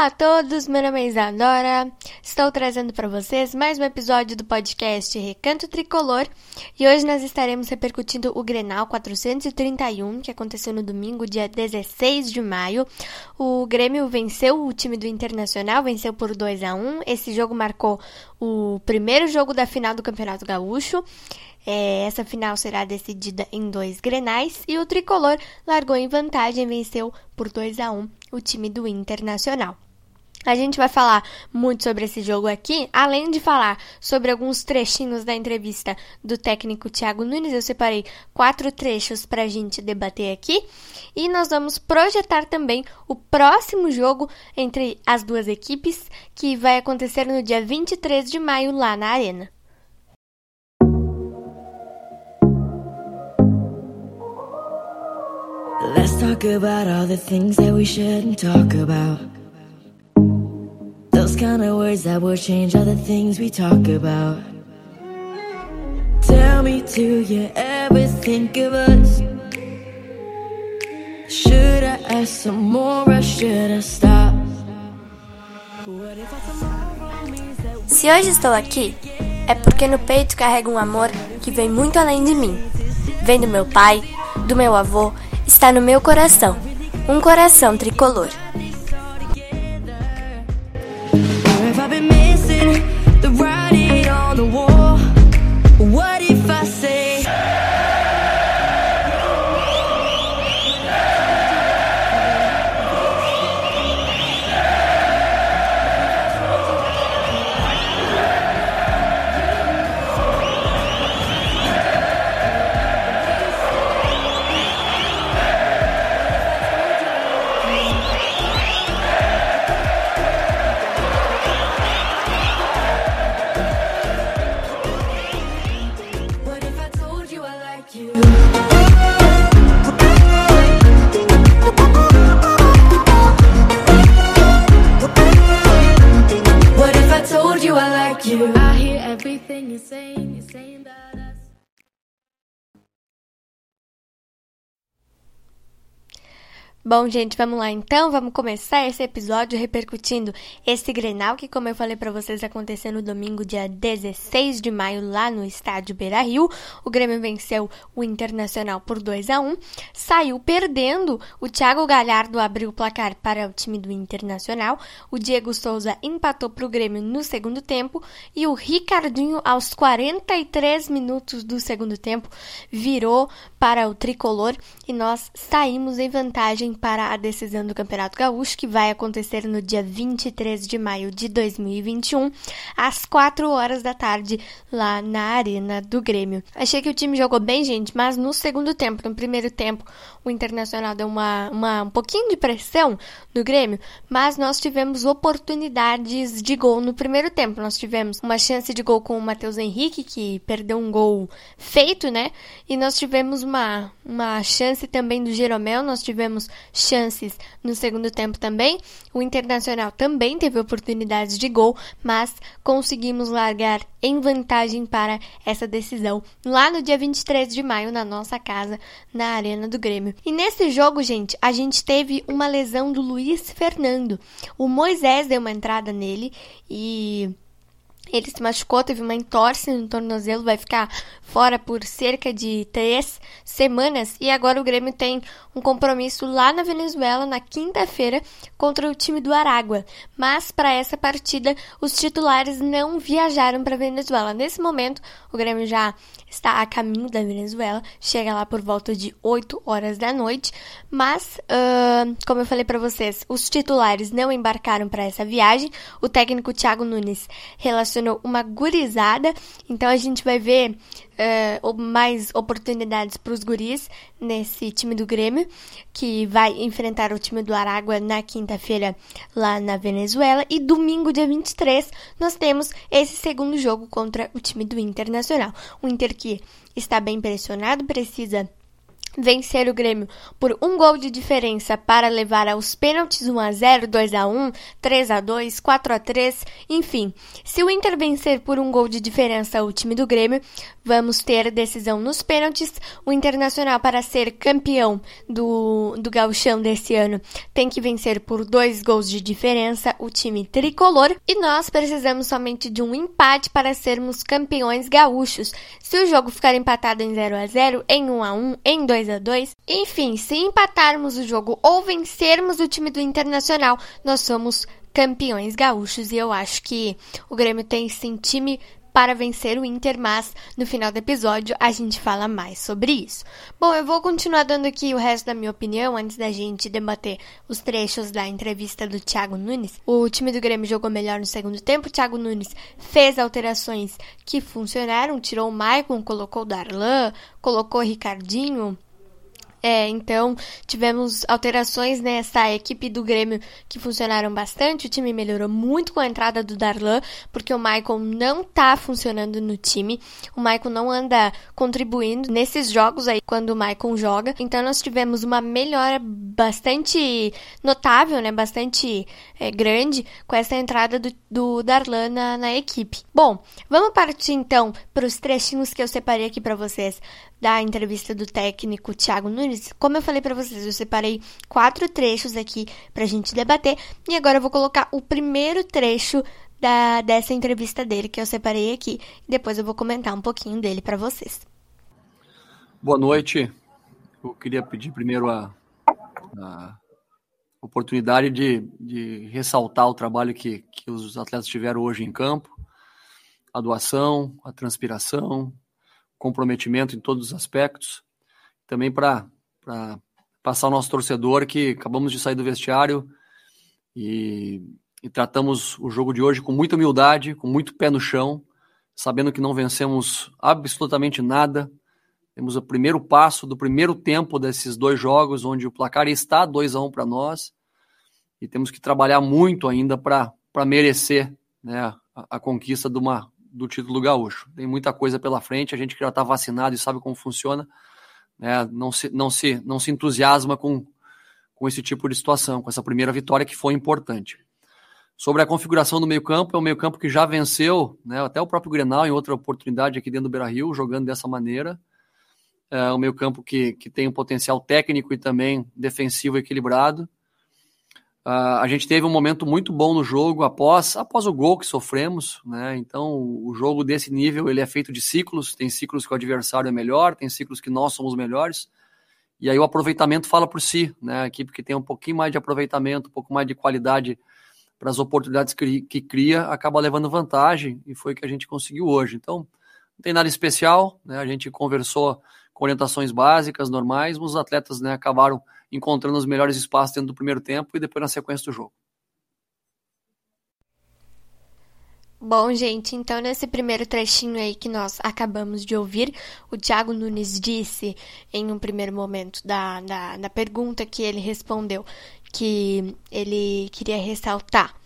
Olá a todos, meu nome é Isadora. Estou trazendo para vocês mais um episódio do podcast Recanto Tricolor e hoje nós estaremos repercutindo o Grenal 431 que aconteceu no domingo, dia 16 de maio. O Grêmio venceu o time do Internacional, venceu por 2 a 1. Esse jogo marcou o primeiro jogo da final do Campeonato Gaúcho. É, essa final será decidida em dois grenais e o tricolor largou em vantagem e venceu por 2 a 1 o time do Internacional. A gente vai falar muito sobre esse jogo aqui, além de falar sobre alguns trechinhos da entrevista do técnico Thiago Nunes. Eu separei quatro trechos para a gente debater aqui. E nós vamos projetar também o próximo jogo entre as duas equipes, que vai acontecer no dia 23 de maio lá na Arena. Let's talk about all the things that we shouldn't talk about. Those kind of words that will change all the things we talk about. Tell me, do you ever think of us? Should I ask some more or should I stop? Se hoje estou aqui, é porque no peito carrego um amor que vem muito além de mim. Vem do meu pai, do meu avô está no meu coração, um coração tricolor. Bom, gente, vamos lá então. Vamos começar esse episódio repercutindo esse Grenal que, como eu falei para vocês, aconteceu no domingo, dia 16 de maio, lá no estádio Beira Rio. O Grêmio venceu o Internacional por 2 a 1 Saiu perdendo. O Thiago Galhardo abriu o placar para o time do Internacional. O Diego Souza empatou para o Grêmio no segundo tempo. E o Ricardinho, aos 43 minutos do segundo tempo, virou para o tricolor e nós saímos em vantagem para a decisão do Campeonato Gaúcho, que vai acontecer no dia 23 de maio de 2021, às 4 horas da tarde, lá na Arena do Grêmio. Achei que o time jogou bem, gente, mas no segundo tempo, no primeiro tempo, o Internacional deu uma, uma um pouquinho de pressão no Grêmio, mas nós tivemos oportunidades de gol no primeiro tempo. Nós tivemos uma chance de gol com o Matheus Henrique, que perdeu um gol feito, né? E nós tivemos uma, uma chance também do Jeromel, nós tivemos chances no segundo tempo também. O Internacional também teve oportunidades de gol, mas conseguimos largar em vantagem para essa decisão lá no dia 23 de maio na nossa casa, na Arena do Grêmio. E nesse jogo, gente, a gente teve uma lesão do Luiz Fernando. O Moisés deu uma entrada nele e ele se machucou, teve uma entorse no tornozelo, vai ficar fora por cerca de três semanas. E agora o Grêmio tem um compromisso lá na Venezuela na quinta-feira contra o time do Aragua. Mas para essa partida, os titulares não viajaram para Venezuela. Nesse momento, o Grêmio já está a caminho da Venezuela, chega lá por volta de 8 horas da noite. Mas, uh, como eu falei para vocês, os titulares não embarcaram para essa viagem. O técnico Thiago Nunes relacionou uma gurizada, então a gente vai ver uh, mais oportunidades para os guris nesse time do Grêmio, que vai enfrentar o time do Aragua na quinta-feira lá na Venezuela. E domingo, dia 23, nós temos esse segundo jogo contra o time do Internacional. O Inter que está bem pressionado, precisa vencer o Grêmio por um gol de diferença para levar aos pênaltis 1 a 0, 2 a 1, 3 a 2, 4 a 3, enfim. Se o Inter vencer por um gol de diferença o time do Grêmio, vamos ter decisão nos pênaltis. O Internacional para ser campeão do do Gauchão desse ano tem que vencer por dois gols de diferença o time tricolor e nós precisamos somente de um empate para sermos campeões gaúchos. Se o jogo ficar empatado em 0 a 0, em 1 a 1, em 2 2 a 2. Enfim, se empatarmos o jogo ou vencermos o time do Internacional, nós somos campeões gaúchos e eu acho que o Grêmio tem sim time para vencer o Inter, mas no final do episódio a gente fala mais sobre isso. Bom, eu vou continuar dando aqui o resto da minha opinião antes da gente debater os trechos da entrevista do Thiago Nunes. O time do Grêmio jogou melhor no segundo tempo, o Thiago Nunes fez alterações que funcionaram, tirou o Maicon, colocou o Darlan, colocou o Ricardinho, é, então tivemos alterações nessa equipe do Grêmio que funcionaram bastante. O time melhorou muito com a entrada do Darlan, porque o Michael não tá funcionando no time. O Michael não anda contribuindo nesses jogos aí quando o Michael joga. Então nós tivemos uma melhora bastante notável, né? Bastante é, grande com essa entrada do, do Darlan na, na equipe. Bom, vamos partir então para os trechinhos que eu separei aqui para vocês da entrevista do técnico Thiago Nunes, como eu falei para vocês, eu separei quatro trechos aqui para a gente debater e agora eu vou colocar o primeiro trecho da, dessa entrevista dele que eu separei aqui depois eu vou comentar um pouquinho dele para vocês. Boa noite. Eu queria pedir primeiro a, a oportunidade de, de, ressaltar o trabalho que, que os atletas tiveram hoje em campo, a doação, a transpiração, comprometimento em todos os aspectos. Também para passar ao nosso torcedor que acabamos de sair do vestiário e, e, tratamos o jogo de hoje com muita humildade, com muito pé no chão, sabendo que não vencemos absolutamente nada. Temos o primeiro passo do primeiro tempo desses dois jogos, onde o placar está 2 a 1 um para nós, e temos que trabalhar muito ainda para merecer né, a, a conquista de uma, do título gaúcho. Tem muita coisa pela frente, a gente que já está vacinado e sabe como funciona, né, não, se, não, se, não se entusiasma com, com esse tipo de situação, com essa primeira vitória que foi importante. Sobre a configuração do meio-campo, é um meio-campo que já venceu, né, até o próprio Grenal em outra oportunidade aqui dentro do Beira Rio, jogando dessa maneira. É um meio-campo que, que tem um potencial técnico e também defensivo equilibrado. Uh, a gente teve um momento muito bom no jogo após, após o gol que sofremos, né? Então, o jogo desse nível ele é feito de ciclos. Tem ciclos que o adversário é melhor, tem ciclos que nós somos melhores. E aí o aproveitamento fala por si, né? A equipe que tem um pouquinho mais de aproveitamento, um pouco mais de qualidade para as oportunidades que, que cria, acaba levando vantagem e foi o que a gente conseguiu hoje. Então, não tem nada especial, né? A gente conversou orientações básicas, normais, os atletas né, acabaram encontrando os melhores espaços dentro do primeiro tempo e depois na sequência do jogo. Bom, gente, então nesse primeiro trechinho aí que nós acabamos de ouvir, o Thiago Nunes disse em um primeiro momento da, da, da pergunta que ele respondeu que ele queria ressaltar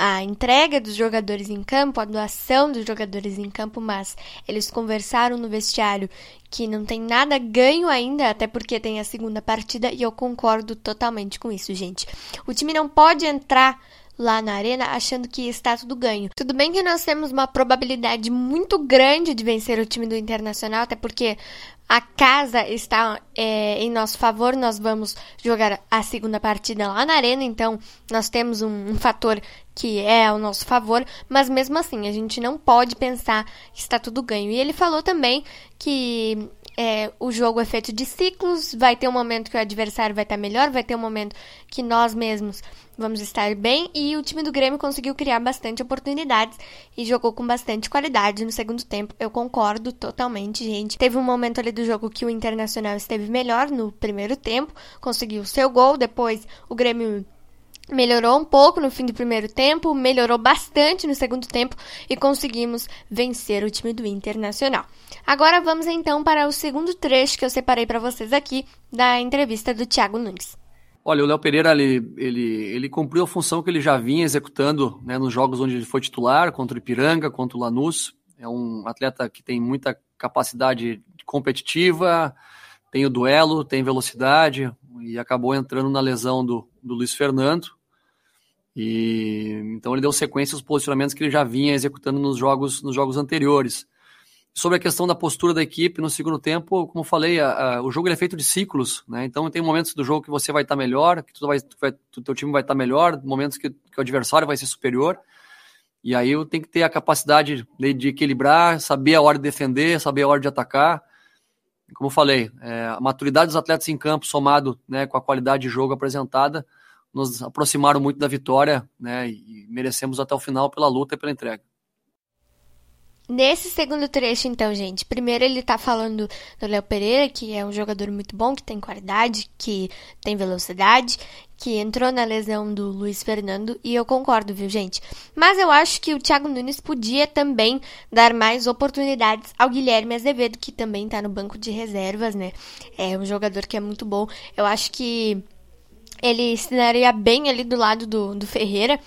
a entrega dos jogadores em campo, a doação dos jogadores em campo, mas eles conversaram no vestiário que não tem nada ganho ainda, até porque tem a segunda partida, e eu concordo totalmente com isso, gente. O time não pode entrar lá na arena achando que está tudo ganho. Tudo bem que nós temos uma probabilidade muito grande de vencer o time do Internacional, até porque a casa está é, em nosso favor, nós vamos jogar a segunda partida lá na arena, então nós temos um, um, fator que é ao nosso favor, mas mesmo assim a gente não pode pensar que está tudo ganho. E ele falou também que é, o jogo é feito de ciclos, vai ter um momento que o adversário vai estar melhor, vai ter um momento que nós mesmos vamos estar bem, e o time do Grêmio conseguiu criar bastante oportunidades e jogou com bastante qualidade no segundo tempo. Eu concordo totalmente, gente. Teve um momento ali do jogo que o Internacional esteve melhor no primeiro tempo, conseguiu o seu gol, depois o Grêmio melhorou um pouco no fim do primeiro tempo, melhorou bastante no segundo tempo e conseguimos vencer o time do Internacional. Agora vamos então para o segundo trecho que eu separei para vocês aqui da entrevista do Thiago Nunes. Olha, o Léo Pereira ele, ele, ele cumpriu a função que ele já vinha executando né, nos jogos onde ele foi titular, contra o Ipiranga, contra o Lanús. É um atleta que tem muita capacidade competitiva, tem o duelo, tem velocidade, e acabou entrando na lesão do, do Luiz Fernando. E então ele deu sequência aos posicionamentos que ele já vinha executando nos jogos, nos jogos anteriores. Sobre a questão da postura da equipe no segundo tempo, como eu falei, a, a, o jogo é feito de ciclos, né? Então tem momentos do jogo que você vai estar melhor, que tu vai, vai, o teu time vai estar melhor, momentos que, que o adversário vai ser superior. E aí eu tenho que ter a capacidade de, de, equilibrar, saber a hora de defender, saber a hora de atacar. Como eu falei, é, a maturidade dos atletas em campo, somado né, com a qualidade de jogo apresentada, nos aproximaram muito da vitória né, e merecemos até o final pela luta e pela entrega. Nesse segundo trecho, então, gente, primeiro ele tá falando do Léo Pereira, que é um jogador muito bom, que tem qualidade, que tem velocidade, que entrou na lesão do Luiz Fernando, e eu concordo, viu, gente? Mas eu acho que o Thiago Nunes podia também dar mais oportunidades ao Guilherme Azevedo, que também tá no banco de reservas, né? É um jogador que é muito bom. Eu acho que ele se daria bem ali do lado do, do Ferreira.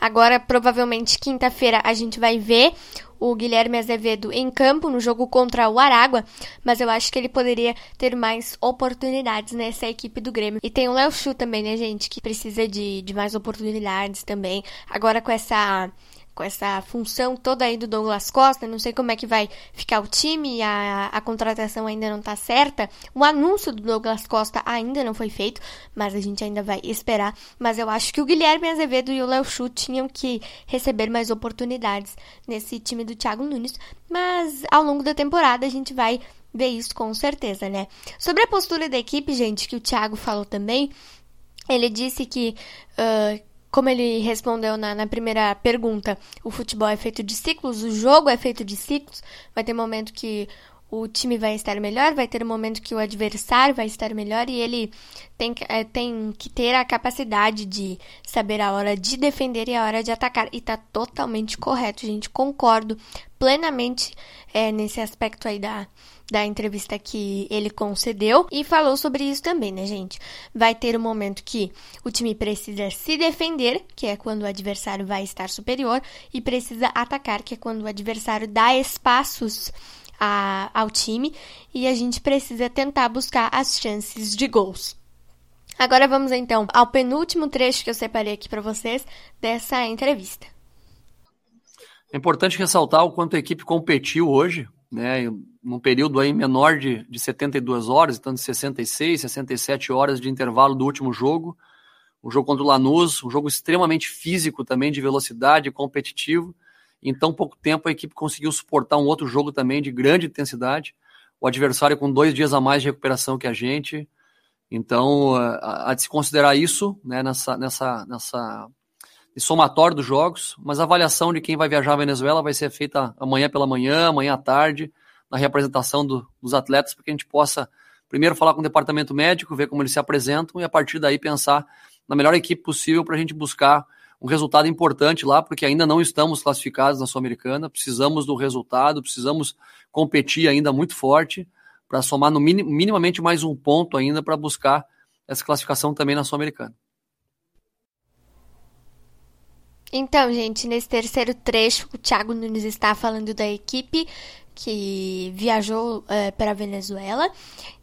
Agora, provavelmente, quinta-feira, a gente vai ver o Guilherme Azevedo em campo no jogo contra o Aragua, mas eu acho que ele poderia ter mais oportunidades nessa equipe do Grêmio. E tem o Léo Chu também, né, gente, que precisa de, de mais oportunidades também. Agora com essa com essa função toda aí do Douglas Costa. Não sei como é que vai ficar o time, a, a contratação ainda não está certa. O anúncio do Douglas Costa ainda não foi feito, mas a gente ainda vai esperar. Mas eu acho que o Guilherme Azevedo e o Léo Chu tinham que receber mais oportunidades nesse time do Thiago Nunes. Mas ao longo da temporada a gente vai ver isso com certeza, né? Sobre a postura da equipe, gente, que o Thiago falou também. Ele disse que uh, como ele respondeu na, na, primeira pergunta, o futebol é feito de ciclos, o jogo é feito de ciclos. Vai ter momento que o time vai estar melhor, vai ter momento que o adversário vai estar melhor e ele tem, é, tem que ter a capacidade de saber a hora de defender e a hora de atacar. E tá totalmente correto, gente. Concordo plenamente é, nesse aspecto aí da, da entrevista que ele concedeu e falou sobre isso também, né, gente? Vai ter um momento que o time precisa se defender, que é quando o adversário vai estar superior, e precisa atacar, que é quando o adversário dá espaços a, ao time e a gente precisa tentar buscar as chances de gols. Agora vamos então ao penúltimo trecho que eu separei aqui para vocês dessa entrevista. É importante ressaltar o quanto a equipe competiu hoje, né, num período aí menor de, de 72 horas, então de 66, 67 horas de intervalo do último jogo. O jogo contra o Lanús, um jogo extremamente físico também, de velocidade, competitivo. Em tão pouco tempo, a equipe conseguiu suportar um outro jogo também de grande intensidade. O adversário com dois dias a mais de recuperação que a gente. Então, há de se considerar isso né, nessa, nessa, nessa somatório dos jogos. Mas a avaliação de quem vai viajar à Venezuela vai ser feita amanhã pela manhã, amanhã à tarde, na representação do, dos atletas, para que a gente possa primeiro falar com o departamento médico, ver como eles se apresentam e a partir daí pensar na melhor equipe possível para a gente buscar um resultado importante lá, porque ainda não estamos classificados na Sul-Americana, precisamos do resultado, precisamos competir ainda muito forte para somar no minim, minimamente mais um ponto ainda para buscar essa classificação também na Sul-Americana. Então, gente, nesse terceiro trecho, o Thiago Nunes está falando da equipe que viajou é, para a Venezuela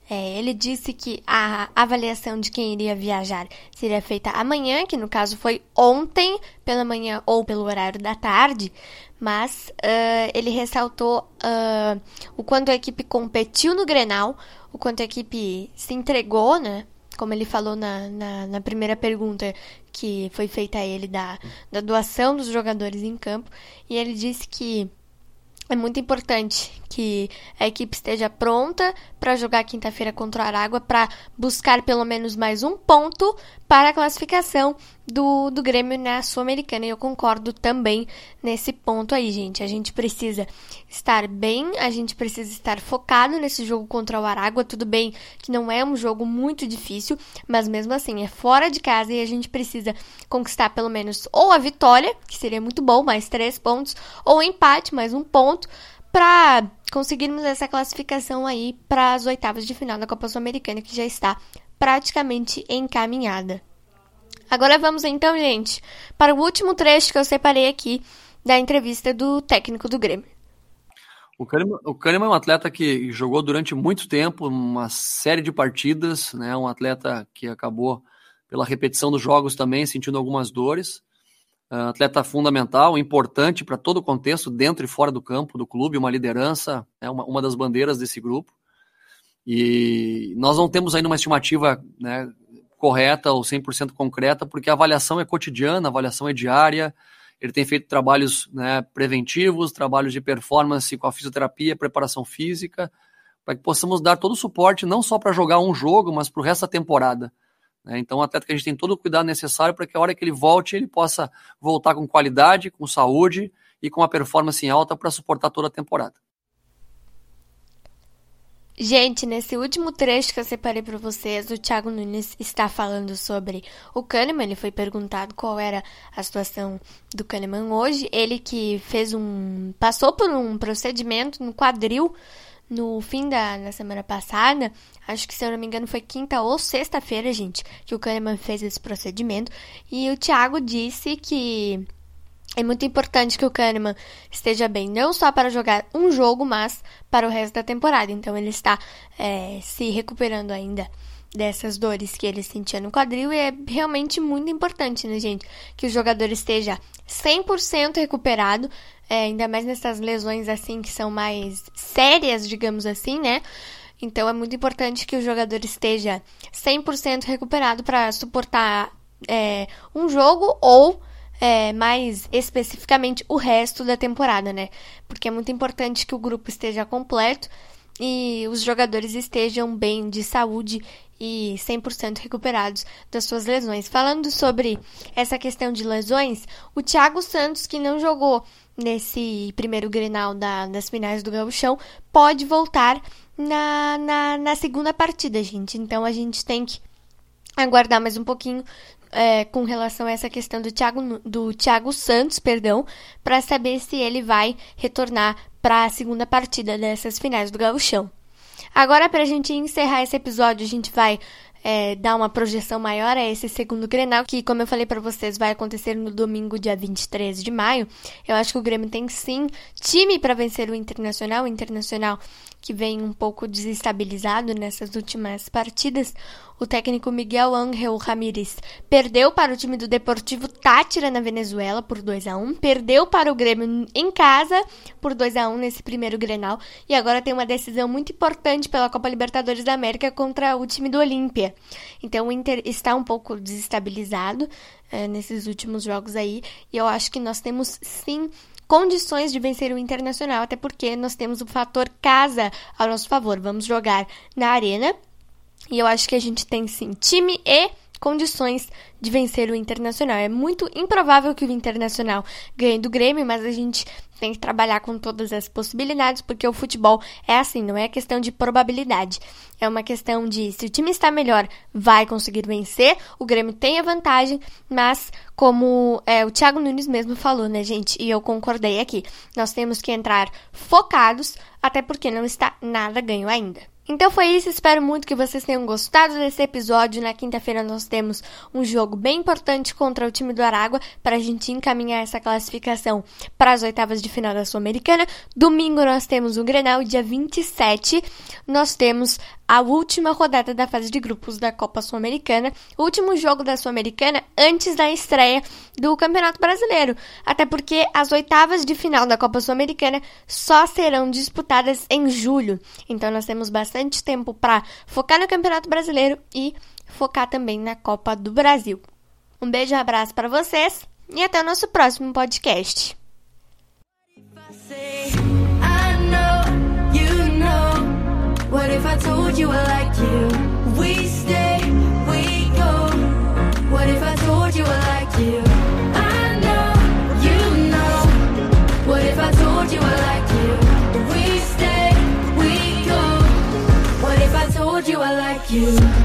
é, ele disse que a avaliação de quem iria viajar seria feita amanhã, que no caso foi ontem pela manhã ou pelo horário da tarde, mas uh, ele ressaltou uh, o quanto a equipe competiu no Grenal, o quanto a equipe se entregou, né? Como ele falou na, na, na primeira pergunta que foi feita a ele da, da doação dos jogadores em campo, e ele disse que é muito importante que a equipe esteja pronta para jogar quinta-feira contra o Aragua para buscar pelo menos mais um ponto para a classificação do, do Grêmio na Sul-Americana. E eu concordo também nesse ponto aí, gente. A gente precisa estar bem, a gente precisa estar focado nesse jogo contra o Aragua. Tudo bem que não é um jogo muito difícil, mas mesmo assim é fora de casa e a gente precisa conquistar pelo menos ou a vitória, que seria muito bom, mais três pontos, ou empate, mais um ponto para conseguirmos essa classificação aí para as oitavas de final da Copa Sul-Americana, que já está praticamente encaminhada. Agora vamos então, gente, para o último trecho que eu separei aqui da entrevista do técnico do Grêmio. O Kahneman, o Kahneman é um atleta que jogou durante muito tempo, uma série de partidas, né? Um atleta que acabou pela repetição dos jogos também sentindo algumas dores. Uh, atleta fundamental, importante para todo o contexto, dentro e fora do campo do clube, uma liderança, é uma, uma das bandeiras desse grupo. E nós não temos ainda uma estimativa né, correta ou 100% concreta, porque a avaliação é cotidiana, a avaliação é diária. Ele tem feito trabalhos né, preventivos, trabalhos de performance com a fisioterapia, preparação física, para que possamos dar todo o suporte, não só para jogar um jogo, mas para o resto da temporada. Né? Então, um atleta que a gente tem todo o cuidado necessário para que a hora que ele volte, ele possa voltar com qualidade, com saúde e com uma performance em alta para suportar toda a temporada. Gente, nesse último trecho que eu separei para vocês, o Thiago Nunes está falando sobre o Kahneman. Ele foi perguntado qual era a situação do Kahneman hoje. Ele que fez um. passou por um procedimento no quadril no fim da, da semana passada. Acho que, se eu não me engano, foi quinta ou sexta-feira, gente, que o Kahneman fez esse procedimento. E o Thiago disse que é muito importante que o Kahneman esteja bem, não só para jogar um jogo, mas para o resto da temporada. Então ele está é, se recuperando ainda dessas dores que ele sentia no quadril e é realmente muito importante, né, gente? Que o jogador esteja 100% recuperado, é, ainda mais nessas lesões assim que são mais sérias, digamos assim, né? Então é muito importante que o jogador esteja 100% recuperado para suportar é, um jogo ou é, mais especificamente o resto da temporada, né? Porque é muito importante que o grupo esteja completo e os jogadores estejam bem de saúde e 100% recuperados das suas lesões. Falando sobre essa questão de lesões, o Thiago Santos, que não jogou nesse primeiro Grenal da, das finais do Gauchão, pode voltar na, na, na segunda partida, gente. Então a gente tem que aguardar mais um pouquinho é, com relação a essa questão do Thiago, do Thiago Santos, perdão, para saber se ele vai retornar para a segunda partida dessas finais do Gauchão. Agora, para a gente encerrar esse episódio, a gente vai é, dar uma projeção maior a esse segundo Grenal, que, como eu falei para vocês, vai acontecer no domingo, dia 23 de maio. Eu acho que o Grêmio tem sim time para vencer o Internacional. O Internacional que vem um pouco desestabilizado nessas últimas partidas. O técnico Miguel Ángel Ramírez perdeu para o time do Deportivo Tátira na Venezuela por 2 a 1 perdeu para o Grêmio em casa por 2 a 1 nesse primeiro Grenal e agora tem uma decisão muito importante pela Copa Libertadores da América contra o time do Olímpia. Então o Inter está um pouco desestabilizado é, nesses últimos jogos aí e eu acho que nós temos sim condições de vencer o Internacional, até porque nós temos o fator casa ao nosso favor. Vamos jogar na Arena e eu acho que a gente tem sim time e condições de vencer o Internacional. É muito improvável que o Internacional ganhe do Grêmio, mas a gente tem que trabalhar com todas as possibilidades, porque o futebol é assim, não é questão de probabilidade. É uma questão de se o time está melhor, vai conseguir vencer. O Grêmio tem a vantagem, mas como é, o Thiago Nunes mesmo falou, né, gente? E eu concordei aqui. Nós temos que entrar focados, até porque não está nada ganho ainda. Então foi isso, espero muito que vocês tenham gostado desse episódio. Na quinta-feira nós temos um jogo bem importante contra o time do Aragua para a gente encaminhar essa classificação para as oitavas de final da Sul-Americana. Domingo nós temos o Grenal, dia 27 nós temos a última rodada da fase de grupos da Copa Sul-Americana, o último jogo da Sul-Americana antes da estreia do Campeonato Brasileiro. Até porque as oitavas de final da Copa Sul-Americana só serão disputadas em julho. Então nós temos bastante tempo para focar no Campeonato Brasileiro e focar também na Copa do Brasil. Um beijo e um abraço para vocês e até o nosso próximo podcast. What if I told you I like you? We stay, we go. What if I told you I like you? I know, you know. What if I told you I like you? We stay, we go. What if I told you I like you?